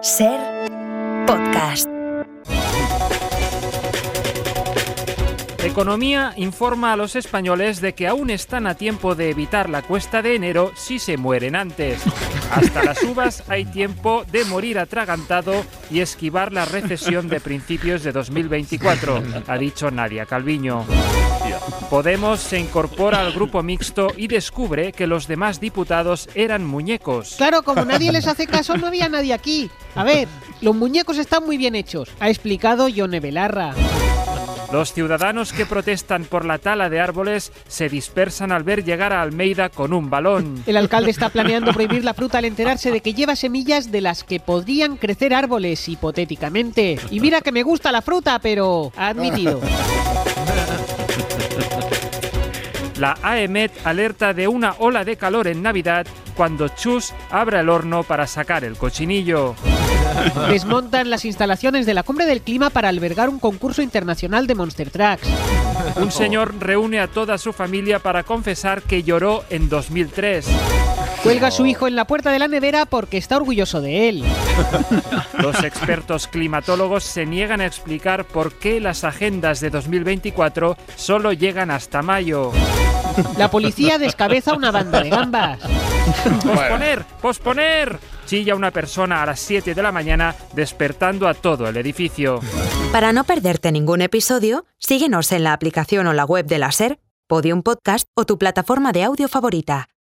Ser podcast. Economía informa a los españoles de que aún están a tiempo de evitar la cuesta de enero si se mueren antes. Hasta las uvas hay tiempo de morir atragantado y esquivar la recesión de principios de 2024, ha dicho Nadia Calviño. Podemos se incorpora al grupo mixto y descubre que los demás diputados eran muñecos. Claro, como nadie les hace caso, no había nadie aquí. A ver, los muñecos están muy bien hechos, ha explicado Yone Belarra. Los ciudadanos que protestan por la tala de árboles se dispersan al ver llegar a Almeida con un balón. El alcalde está planeando prohibir la fruta al enterarse de que lleva semillas de las que podrían crecer árboles, hipotéticamente. Y mira que me gusta la fruta, pero ha admitido. La AEMET alerta de una ola de calor en Navidad cuando Chus abra el horno para sacar el cochinillo. Desmontan las instalaciones de la Cumbre del Clima para albergar un concurso internacional de Monster Trucks. Un señor reúne a toda su familia para confesar que lloró en 2003. Cuelga a su hijo en la puerta de la nevera porque está orgulloso de él. Los expertos climatólogos se niegan a explicar por qué las agendas de 2024 solo llegan hasta mayo. La policía descabeza una banda de gambas. ¡Posponer! ¡Posponer! Chilla una persona a las 7 de la mañana despertando a todo el edificio. Para no perderte ningún episodio, síguenos en la aplicación o la web de la SER, Podium Podcast o tu plataforma de audio favorita.